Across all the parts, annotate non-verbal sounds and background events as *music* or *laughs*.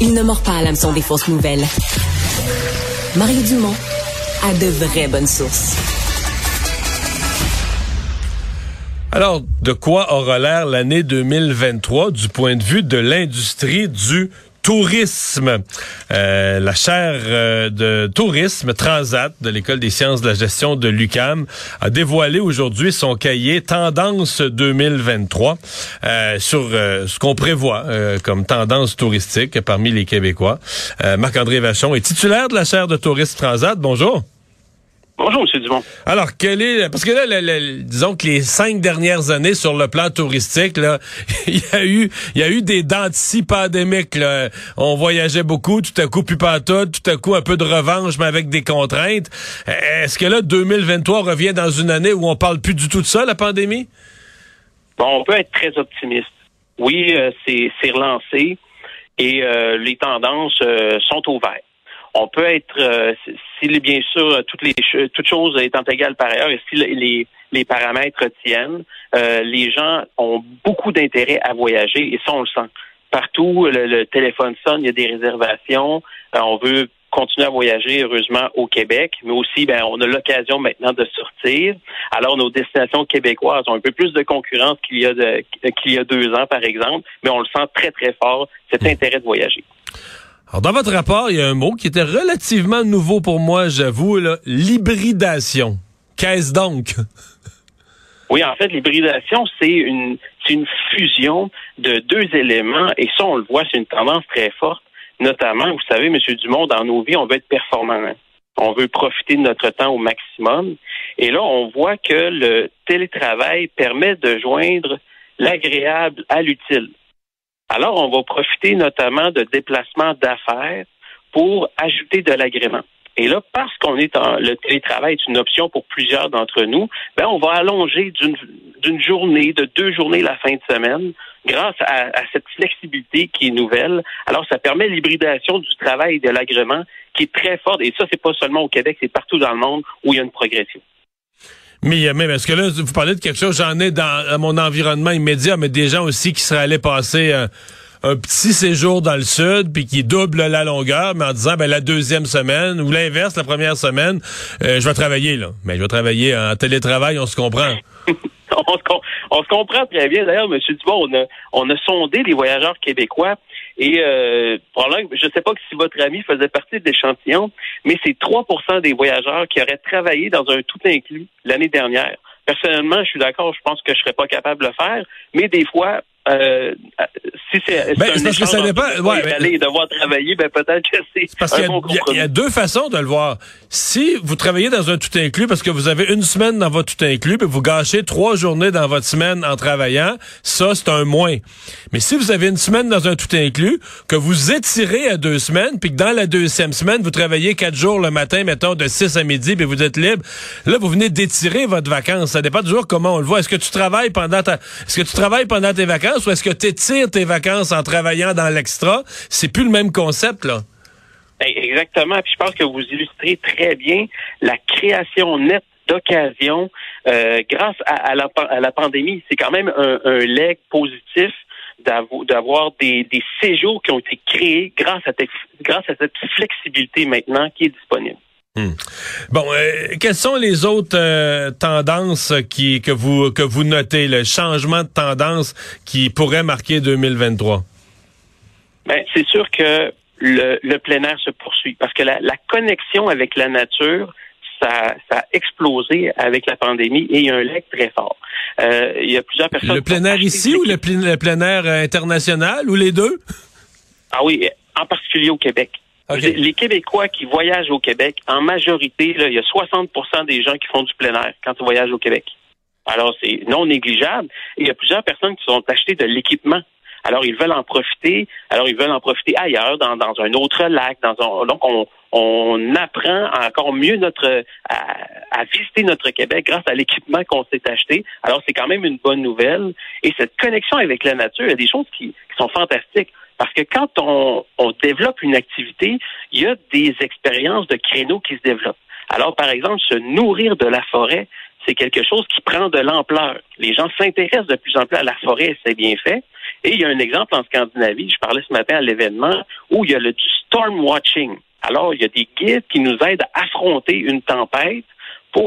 Il ne mord pas à l'hameçon des fausses nouvelles. Mario Dumont a de vraies bonnes sources. Alors, de quoi aura l'air l'année 2023 du point de vue de l'industrie du tourisme. Euh, la chaire euh, de tourisme Transat de l'École des sciences de la gestion de l'UCAM a dévoilé aujourd'hui son cahier Tendance 2023 euh, sur ce qu'on prévoit comme tendance touristique parmi les Québécois. Marc-André Vachon est titulaire de la chaire de tourisme Transat. Bonjour. Bonjour, M. Dumont. Alors, quel est parce que là, disons que les cinq dernières années sur le plan touristique, là, *laughs* il y a eu, il y a eu des dents de pandémiques. Là. On voyageait beaucoup, tout à coup plus pas tout, tout à coup un peu de revanche, mais avec des contraintes. Est-ce que là, 2023 revient dans une année où on parle plus du tout de ça, la pandémie? Bon, on peut être très optimiste. Oui, euh, c'est relancé et euh, les tendances euh, sont ouvertes on peut être, euh, si bien sûr toutes les toutes choses étant égales par ailleurs, et si les, les paramètres tiennent, euh, les gens ont beaucoup d'intérêt à voyager et ça on le sent. Partout, le, téléphone sonne, il y a des réservations. Euh, on veut continuer à voyager, heureusement, au Québec, mais aussi, ben, on a l'occasion maintenant de sortir. Alors, nos destinations québécoises ont un peu plus de concurrence qu'il y a qu'il y a deux ans, par exemple, mais on le sent très, très fort, cet intérêt de voyager. Alors, dans votre rapport, il y a un mot qui était relativement nouveau pour moi, j'avoue, l'hybridation. Qu'est-ce donc? *laughs* Oui, en fait, l'hybridation, c'est une, une fusion de deux éléments, et ça, on le voit, c'est une tendance très forte. Notamment, vous savez, M. Dumont, dans nos vies, on veut être performant. On veut profiter de notre temps au maximum. Et là, on voit que le télétravail permet de joindre l'agréable à l'utile. Alors, on va profiter notamment de déplacements d'affaires pour ajouter de l'agrément. Et là, parce qu'on est en le télétravail est une option pour plusieurs d'entre nous, ben on va allonger d'une journée, de deux journées la fin de semaine, grâce à, cette flexibilité qui est nouvelle. Alors, ça permet l'hybridation du travail et de l'agrément qui est très forte. Et ça, c'est pas seulement au Québec, c'est partout dans le monde où il y a une progression. Mais, mais parce que là, vous parlez de quelque chose, j'en ai dans mon environnement immédiat, mais des gens aussi qui seraient allés passer euh, un petit séjour dans le sud, puis qui double la longueur, mais en disant, ben la deuxième semaine, ou l'inverse, la première semaine, euh, je vais travailler, là. Mais je vais travailler en télétravail, on se comprend. *laughs* on, se, comprend très bien. D'ailleurs, M. Dubois, on a, on a sondé les voyageurs québécois et euh, je ne sais pas si votre ami faisait partie de l'échantillon, mais c'est 3% des voyageurs qui auraient travaillé dans un tout inclus l'année dernière. Personnellement, je suis d'accord, je pense que je serais pas capable de le faire, mais des fois, euh, si c'est ben, un parce que ça dépend. Ouais, ben, devoir travailler, ben peut-être que c'est parce qu'il y, y, a deux façons de le voir. Si vous travaillez dans un tout inclus parce que vous avez une semaine dans votre tout inclus, puis vous gâchez trois journées dans votre semaine en travaillant, ça c'est un moins. Mais si vous avez une semaine dans un tout inclus, que vous étirez à deux semaines, puis que dans la deuxième semaine vous travaillez quatre jours le matin, mettons de 6 à midi, puis vous êtes libre, là vous venez d'étirer votre vacances. Ça dépend toujours comment on le voit. Est-ce que tu travailles pendant ta, est-ce que tu travailles pendant tes vacances ou est-ce que tu étires tes vacances en travaillant dans l'extra? C'est plus le même concept, là. Ben, exactement. Puis je pense que vous illustrez très bien la création nette d'occasions euh, grâce à, la, pandémie. C'est quand même un, leg positif d'avoir des, séjours qui ont été créés grâce à cette flexibilité maintenant qui est disponible. Hmm. Bon, euh, quelles sont les autres euh, tendances qui que vous que vous notez, le changement de tendance qui pourrait marquer 2023? Ben, c'est sûr que le, le plein air se poursuit. Parce que la, la connexion avec la nature, ça, ça, a explosé avec la pandémie et il y a un leg très fort. Euh, il y a plusieurs personnes. Le plein air ici ou le plein, air euh, international ou les deux? Ah oui, en particulier au Québec. Les Québécois qui voyagent au Québec, en majorité, là, il y a 60% des gens qui font du plein air quand ils voyagent au Québec. Alors, c'est non négligeable. Il y a plusieurs personnes qui sont achetées de l'équipement alors, ils veulent en profiter. Alors, ils veulent en profiter ailleurs, dans, un autre lac. Dans un, donc, on, apprend encore mieux notre à, visiter notre Québec grâce à l'équipement qu'on s'est acheté. Alors, c'est quand même une bonne nouvelle. Et cette connexion avec la nature, il y a des choses qui sont fantastiques. Parce que quand on, on développe une activité, il y a des expériences de créneaux qui se développent. Alors, par exemple, se nourrir de la forêt, c'est quelque chose qui prend de l'ampleur. Les gens s'intéressent de plus en plus à la forêt, c'est bien fait. Et il y a un exemple en Scandinavie, je parlais ce matin à l'événement, où il y a le du storm watching. Alors, il y a des guides qui nous aident à affronter une tempête.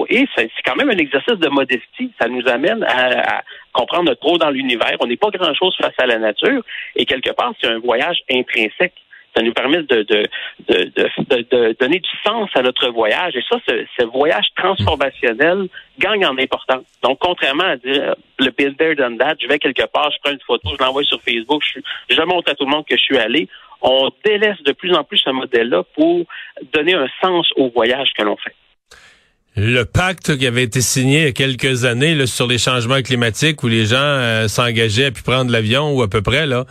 Et c'est quand même un exercice de modestie. Ça nous amène à, comprendre notre rôle dans l'univers. On n'est pas grand-chose face à la nature. Et quelque part, c'est un voyage intrinsèque ça nous permet de, de, de, de, donner du sens à notre voyage. Et ça, ce, voyage transformationnel gagne en importance. Donc, contrairement à dire le build there, done that, je vais quelque part, je prends une photo, je l'envoie sur Facebook, je, je montre à tout le monde que je suis allé, on délaisse de plus en plus ce modèle-là pour donner un sens au voyage que l'on fait. Le pacte qui avait été signé il y a quelques années sur les changements climatiques où les gens euh, s'engageaient à pu prendre l'avion ou à peu près là,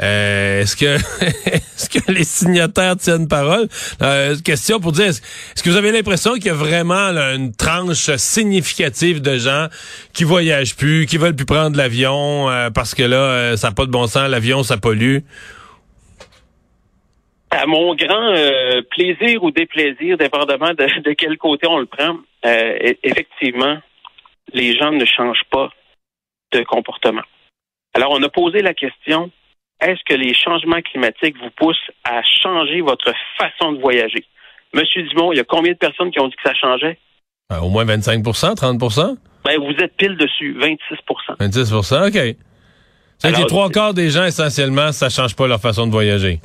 euh, est-ce que *laughs* est-ce que les signataires tiennent parole? Euh, Question pour dire est-ce, que vous avez l'impression qu'il y a vraiment une tranche significative de gens qui voyagent plus, qui veulent plus prendre l'avion parce que là ça n'a pas de bon sens, l'avion ça pollue? À mon grand euh, plaisir ou déplaisir, dépendamment de, de, quel côté on le prend, euh, e-, effectivement, les gens ne changent pas de comportement. Alors, on a posé la question, est-ce que les changements climatiques vous poussent à changer votre façon de voyager? Monsieur Dumont, il y a combien de personnes qui ont dit que ça changeait? Euh, au moins 25% 30% ben, Vous êtes pile dessus, 26% 26 OK. C'est les trois quarts des gens, essentiellement, ça change pas leur façon de voyager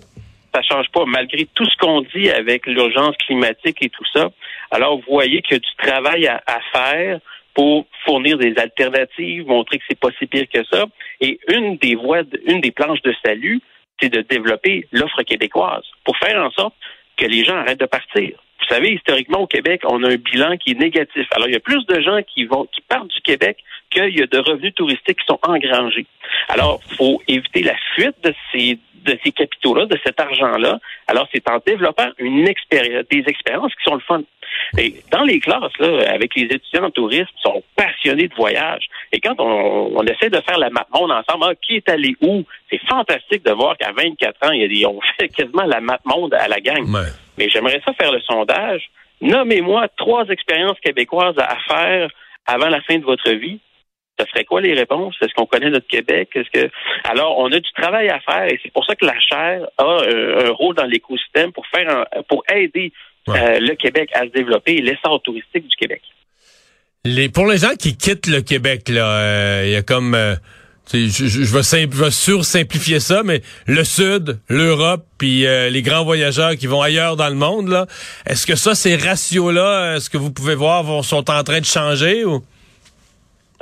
ça change pas, malgré tout ce qu'on dit avec l'urgence climatique et tout ça. Alors, vous voyez qu'il y a du travail à, faire pour fournir des alternatives, montrer que c'est pas si pire que ça. Et une des voies, une des planches de salut, c'est de développer l'offre québécoise pour faire en sorte que les gens arrêtent de partir. Vous savez, historiquement, au Québec, on a un bilan qui est négatif. Alors, il y a plus de gens qui vont, qui partent du Québec qu'il y a de revenus touristiques qui sont engrangés. Alors, faut éviter la fuite de ces de ces capitaux-là, de cet argent-là. Alors, c'est en développant une expérience, des expériences qui sont le fun. Et dans les classes, là, avec les étudiants en tourisme, ils sont passionnés de voyage. Et quand on, essaie de faire la map monde ensemble, ah, qui est allé où? C'est fantastique de voir qu'à 24 ans, il y a des, on *laughs* fait quasiment la map monde à la gang. Mais j'aimerais ça faire le sondage. Nommez-moi trois expériences québécoises à faire avant la fin de votre vie ce serait quoi les réponses? Est-ce qu'on connaît notre Québec? Est-ce que alors on a du travail à faire et c'est pour ça que la chaire a euh, un rôle dans l'écosystème pour faire pour aider euh, le Québec à se développer et l'essor touristique du Québec. Les, pour les gens qui quittent le Québec, là, euh, il y a comme je, je, je, vais, vais sur-simplifier ça, mais le Sud, l'Europe, puis les grands voyageurs qui vont ailleurs dans le monde, là, est-ce que ça, ces ratios-là, est-ce que vous pouvez voir, sont en train de changer ou?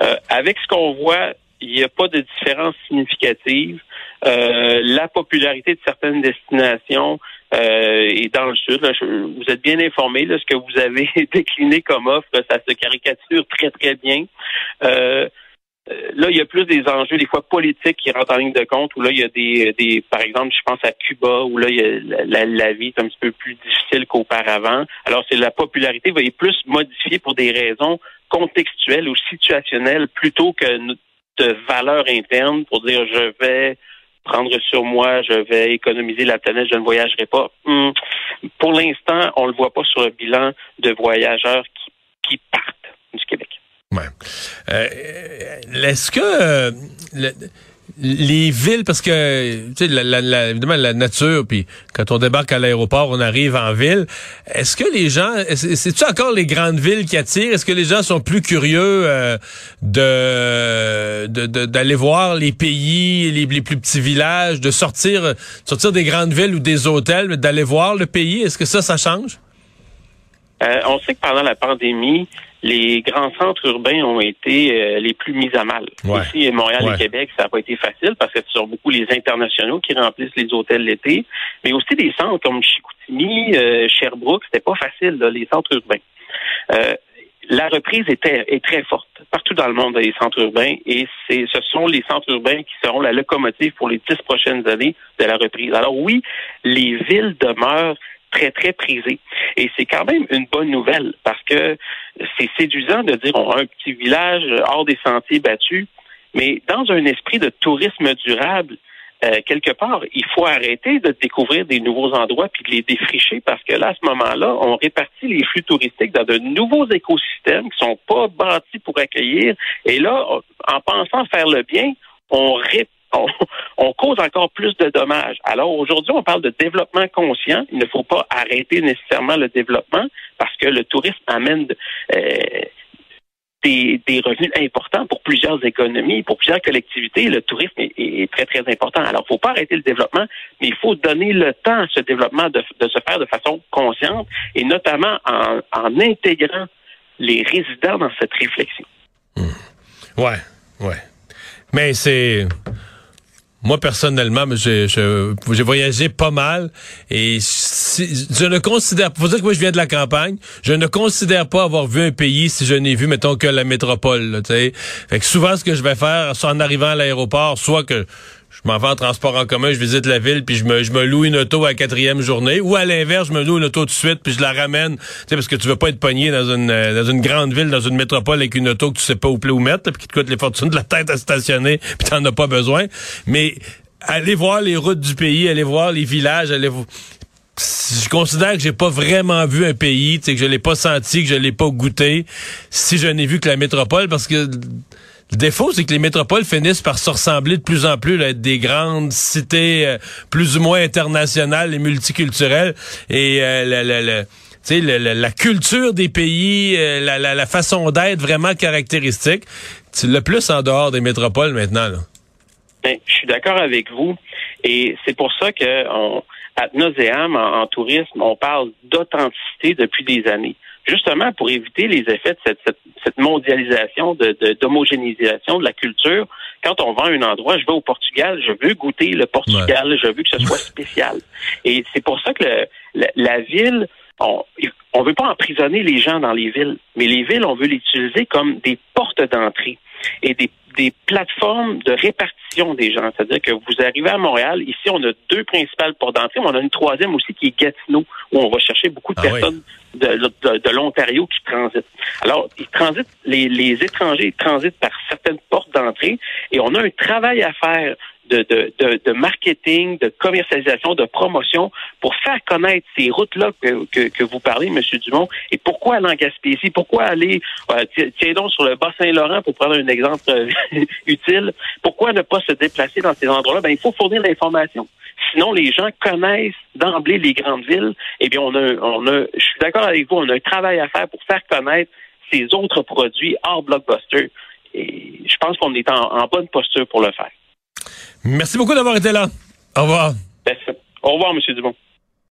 Euh, avec ce qu'on voit, il n'y a pas de différence significative. Euh, la popularité de certaines destinations euh, est dans le sud. vous êtes bien informé. de ce que vous avez *laughs* décliné comme offre, ça se caricature très, très bien. Euh, là, il y a plus des enjeux, des fois politiques, qui rentrent en ligne de compte, où là, il y a des, des par exemple, je pense à Cuba, où là, il y a la, la, vie est un petit peu plus difficile qu'auparavant. Alors, c'est la popularité va être plus modifiée pour des raisons contextuel ou situationnel plutôt que de valeur interne pour dire je vais prendre sur moi, je vais économiser la planète, je ne voyagerai pas. Hmm. Pour l'instant, on ne le voit pas sur le bilan de voyageurs qui, partent du Québec. Ouais. Euh, est-ce que euh, les villes, parce que tu sais, la, la, évidemment la nature, puis quand on débarque à l'aéroport, on arrive en ville. Est-ce que les gens, c'est-tu encore les grandes villes qui attirent? Est-ce que les gens sont plus curieux euh, de d'aller voir les pays, les, plus petits villages, de sortir sortir des grandes villes ou des hôtels, d'aller voir le pays? Est-ce que ça, ça change? Euh, On sait que pendant la pandémie, les grands centres urbains ont été euh, les plus mis à mal. Ici, Montréal et Québec, ça n'a pas été facile parce que ce sont beaucoup les internationaux qui remplissent les hôtels l'été, mais aussi des centres comme Chicoutimi, euh, Sherbrooke, c'était pas facile, les centres urbains. Euh, la reprise était, est très forte partout dans le monde les centres urbains et c'est ce sont les centres urbains qui seront la locomotive pour les dix prochaines années de la reprise. Alors oui, les villes demeurent très, très prisé. Et c'est quand même une bonne nouvelle parce que c'est séduisant de dire on a un petit village hors des sentiers battus, mais dans un esprit de tourisme durable, euh, quelque part, il faut arrêter de découvrir des nouveaux endroits puis de les défricher parce que là, à ce moment-là, on répartit les flux touristiques dans de nouveaux écosystèmes qui sont pas bâtis pour accueillir. Et là, en pensant faire le bien, on répare on, cause encore plus de dommages. Alors aujourd'hui, on parle de développement conscient. Il ne faut pas arrêter nécessairement le développement parce que le tourisme amène euh, des, revenus importants pour plusieurs économies, pour plusieurs collectivités. Le tourisme est, très, très important. Alors, il ne faut pas arrêter le développement, mais il faut donner le temps à ce développement de, se faire de façon consciente et notamment en, intégrant les résidents dans cette réflexion. Mmh. Ouais, ouais. Mais c'est moi, personnellement, j'ai voyagé pas mal et je ne considère pas, faut dire que moi je viens de la campagne, je ne considère pas avoir vu un pays si je n'ai vu, mettons, que la métropole. Tu fait que souvent, ce que je vais faire, soit en arrivant à l'aéroport, soit que je m'en vais en transport en commun, je visite la ville, puis je me, je me loue une auto à la quatrième journée. Ou à l'inverse, je me loue une auto tout de suite, puis je la ramène. Tu sais, parce que tu veux pas être pogné dans une, euh, dans une grande ville, dans une métropole avec une auto que tu sais pas où, où mettre, puis qui te coûte les fortunes de la tête à stationner, puis t'en as pas besoin. Mais aller voir les routes du pays, aller voir les villages, aller je considère que j'ai pas vraiment vu un pays, que je l'ai pas senti, que je l'ai pas goûté, si je n'ai vu que la métropole, parce que le défaut, c'est que les métropoles finissent par se ressembler de plus en plus à être des grandes cités euh, plus ou moins internationales et multiculturelles. Et euh, la, la, culture des pays, euh, la, façon d'être vraiment caractéristique, le plus en dehors des métropoles maintenant. Là. Ben, je suis d'accord avec vous. Et c'est pour ça que on, à nauseam, en tourisme, on parle d'authenticité depuis des années justement pour éviter les effets de cette, cette, mondialisation, de, d'homogénéisation de, la culture. Quand on va à un endroit, je vais au Portugal, je veux goûter le Portugal, je veux que ce soit *laughs* spécial. Et c'est pour ça que la, ville, on ne veut pas emprisonner les gens dans les villes, mais les villes, on veut les utiliser comme des portes d'entrée et des des plateformes de répartition des gens. C'est-à-dire que vous arrivez à Montréal, ici, on a deux principales portes d'entrée, mais on a une troisième aussi qui est Gatineau, où on va chercher beaucoup de ah personnes de, de, l'Ontario qui transitent. Alors, ils transitent, les, les étrangers transitent par certaines portes d'entrée et on a un travail à faire de, de, de, marketing, de commercialisation, de promotion pour faire connaître ces routes-là que, que, vous parlez, M. Dumont. Et pourquoi aller en Gaspésie? Pourquoi aller, euh, tiens donc, sur le Bas-Saint-Laurent, pour prendre un exemple euh, *laughs* utile, pourquoi ne pas se déplacer dans ces endroits-là? Ben, il faut fournir l'information. Sinon, les gens connaissent d'emblée les grandes villes. Eh bien, on a, on a, je suis d'accord avec vous, on a un travail à faire pour faire connaître ces autres produits hors blockbuster. Et je pense qu'on est en bonne posture pour le faire. Merci beaucoup d'avoir été là. Au revoir. Au revoir, M. Dumont.